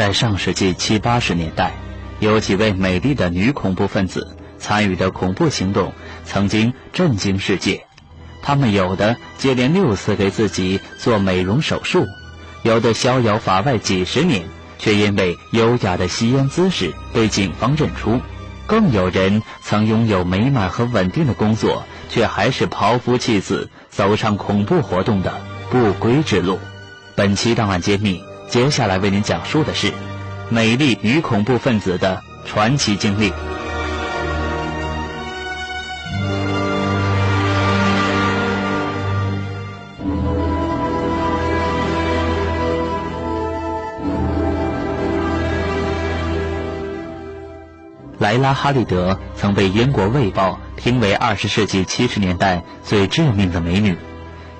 在上世纪七八十年代，有几位美丽的女恐怖分子参与的恐怖行动，曾经震惊世界。她们有的接连六次给自己做美容手术，有的逍遥法外几十年，却因为优雅的吸烟姿势被警方认出。更有人曾拥有美满和稳定的工作，却还是抛夫弃子，走上恐怖活动的不归之路。本期档案揭秘，接下来为您讲述的是美丽与恐怖分子的传奇经历。莱拉·哈利德曾被英国《卫报》评为二十世纪七十年代最致命的美女。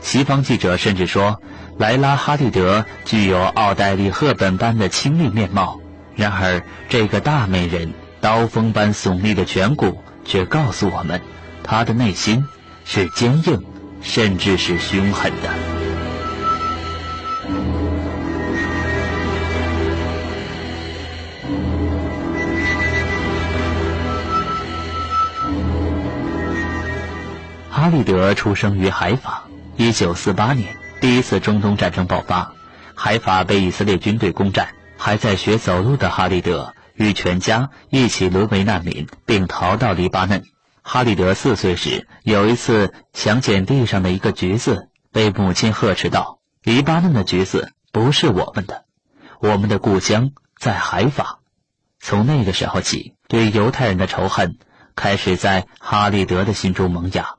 西方记者甚至说，莱拉·哈利德具有奥黛丽·赫本般的清丽面貌。然而，这个大美人刀锋般耸立的颧骨，却告诉我们，她的内心是坚硬，甚至是凶狠的。哈利德出生于海法。一九四八年，第一次中东战争爆发，海法被以色列军队攻占。还在学走路的哈利德与全家一起沦为难民，并逃到黎巴嫩。哈利德四岁时，有一次想捡地上的一个橘子，被母亲呵斥道：“黎巴嫩的橘子不是我们的，我们的故乡在海法。”从那个时候起，对犹太人的仇恨开始在哈利德的心中萌芽。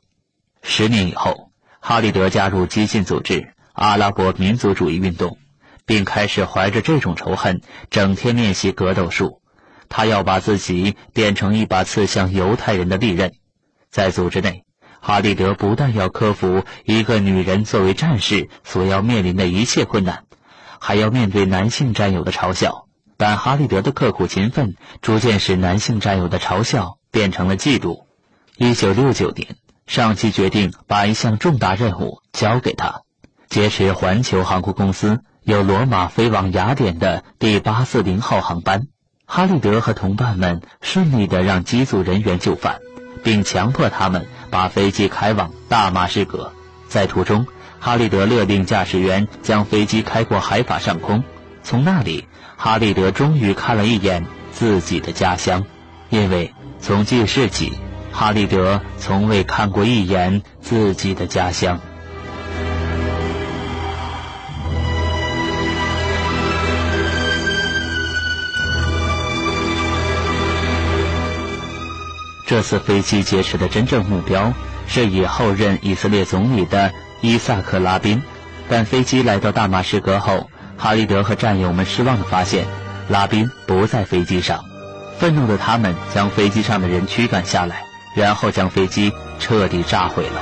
十年以后，哈利德加入激进组织阿拉伯民族主义运动，并开始怀着这种仇恨，整天练习格斗术。他要把自己变成一把刺向犹太人的利刃。在组织内，哈利德不但要克服一个女人作为战士所要面临的一切困难，还要面对男性战友的嘲笑。但哈利德的刻苦勤奋，逐渐使男性战友的嘲笑变成了嫉妒。一九六九年。上级决定把一项重大任务交给他，劫持环球航空公司由罗马飞往雅典的第八四零号航班。哈利德和同伴们顺利地让机组人员就范，并强迫他们把飞机开往大马士革。在途中，哈利德勒令驾驶员将飞机开过海法上空。从那里，哈利德终于看了一眼自己的家乡，因为从记事起。哈利德从未看过一眼自己的家乡。这次飞机劫持的真正目标是以后任以色列总理的伊萨克·拉宾，但飞机来到大马士革后，哈利德和战友们失望地发现，拉宾不在飞机上。愤怒的他们将飞机上的人驱赶下来。然后将飞机彻底炸毁了。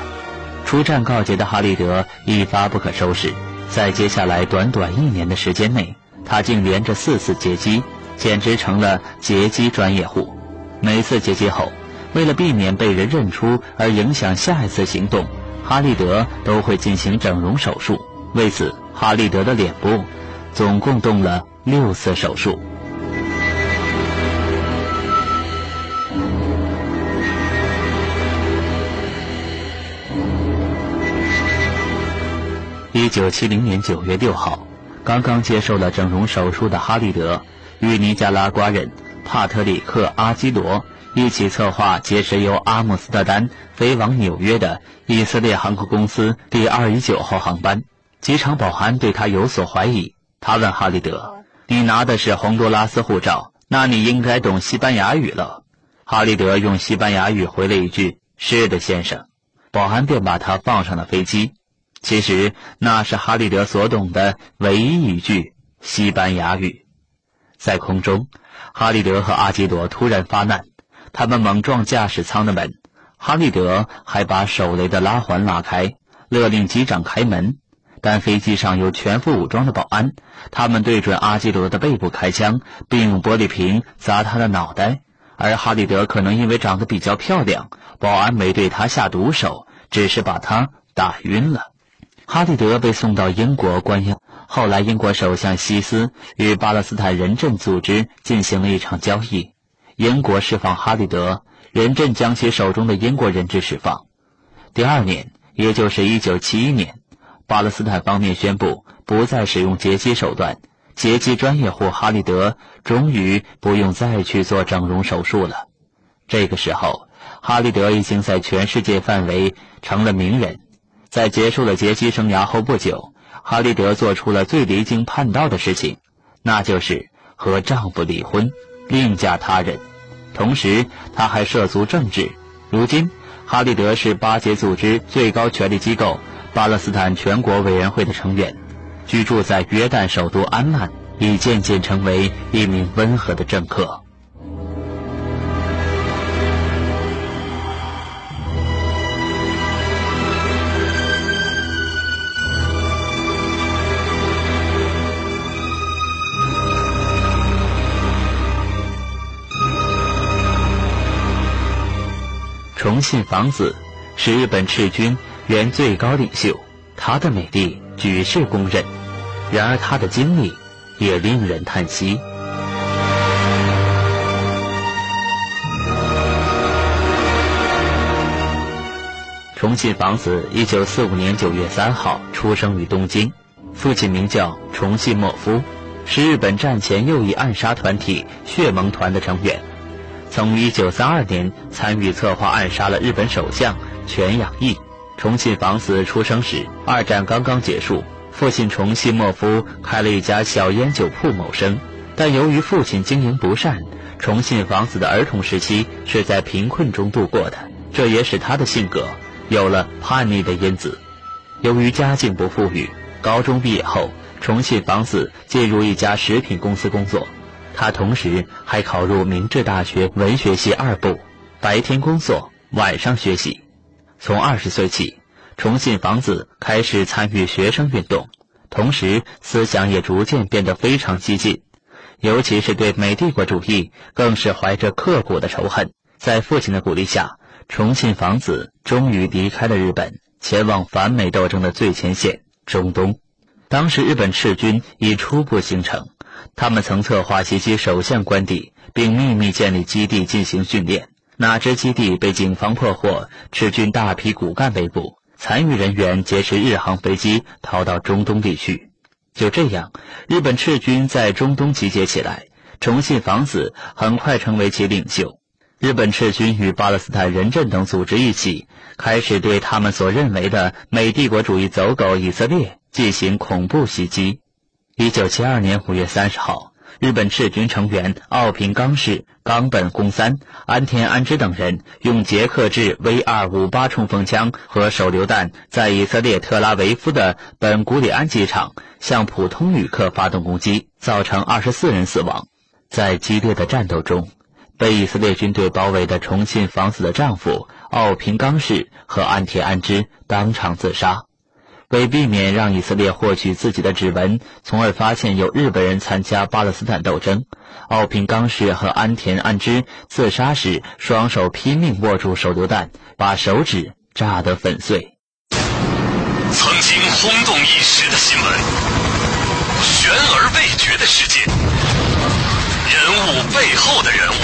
出战告捷的哈利德一发不可收拾，在接下来短短一年的时间内，他竟连着四次劫机，简直成了劫机专业户。每次劫机后，为了避免被人认出而影响下一次行动，哈利德都会进行整容手术。为此，哈利德的脸部总共动了六次手术。一九七零年九月六号，刚刚接受了整容手术的哈利德与尼加拉瓜人帕特里克·阿基罗一起策划劫持由阿姆斯特丹飞往纽约的以色列航空公司第二一九号航班。机场保安对他有所怀疑，他问哈利德：“你拿的是洪都拉斯护照，那你应该懂西班牙语了。”哈利德用西班牙语回了一句：“是的，先生。”保安便把他放上了飞机。其实那是哈利德所懂的唯一一句西班牙语。在空中，哈利德和阿基朵突然发难，他们猛撞驾驶舱的门。哈利德还把手雷的拉环拉开，勒令机长开门。但飞机上有全副武装的保安，他们对准阿基罗的背部开枪，并用玻璃瓶砸他的脑袋。而哈利德可能因为长得比较漂亮，保安没对他下毒手，只是把他打晕了。哈利德被送到英国关押。后来，英国首相希斯与巴勒斯坦人质组织进行了一场交易，英国释放哈利德，人质将其手中的英国人质释放。第二年，也就是1971年，巴勒斯坦方面宣布不再使用劫机手段，劫机专业户哈利德终于不用再去做整容手术了。这个时候，哈利德已经在全世界范围成了名人。在结束了劫机生涯后不久。哈利德做出了最离经叛道的事情，那就是和丈夫离婚，另嫁他人。同时，他还涉足政治。如今，哈利德是巴结组织最高权力机构巴勒斯坦全国委员会的成员，居住在约旦首都安曼，已渐渐成为一名温和的政客。崇信房子是日本赤军原最高领袖，他的美丽举世公认。然而，他的经历也令人叹息。崇信房子一九四五年九月三号出生于东京，父亲名叫崇信莫夫，是日本战前右翼暗杀团体血盟团的成员。从1932年参与策划暗杀了日本首相全养义。重庆房子出生时，二战刚刚结束，父亲重信莫夫开了一家小烟酒铺谋生。但由于父亲经营不善，重庆房子的儿童时期是在贫困中度过的，这也使他的性格有了叛逆的因子。由于家境不富裕，高中毕业后，重庆房子进入一家食品公司工作。他同时还考入明治大学文学系二部，白天工作，晚上学习。从二十岁起，重信房子开始参与学生运动，同时思想也逐渐变得非常激进，尤其是对美帝国主义，更是怀着刻骨的仇恨。在父亲的鼓励下，重信房子终于离开了日本，前往反美斗争的最前线——中东。当时日本赤军已初步形成。他们曾策划袭击首相官邸，并秘密建立基地进行训练。哪知基地被警方破获，赤军大批骨干被捕，残余人员劫持日航飞机逃到中东地区。就这样，日本赤军在中东集结起来，重信房子很快成为其领袖。日本赤军与巴勒斯坦人阵等组织一起，开始对他们所认为的美帝国主义走狗以色列进行恐怖袭击。一九七二年五月三十号，日本赤军成员奥平冈市冈本公三、安田安之等人用捷克制 V 二五八冲锋枪和手榴弹，在以色列特拉维夫的本古里安机场向普通旅客发动攻击，造成二十四人死亡。在激烈的战斗中，被以色列军队包围的重庆房子的丈夫奥平冈市和安田安之当场自杀。为避免让以色列获取自己的指纹，从而发现有日本人参加巴勒斯坦斗争，奥平冈市和安田安之自杀时，双手拼命握住手榴弹，把手指炸得粉碎。曾经轰动一时的新闻，悬而未决的事件，人物背后的人物。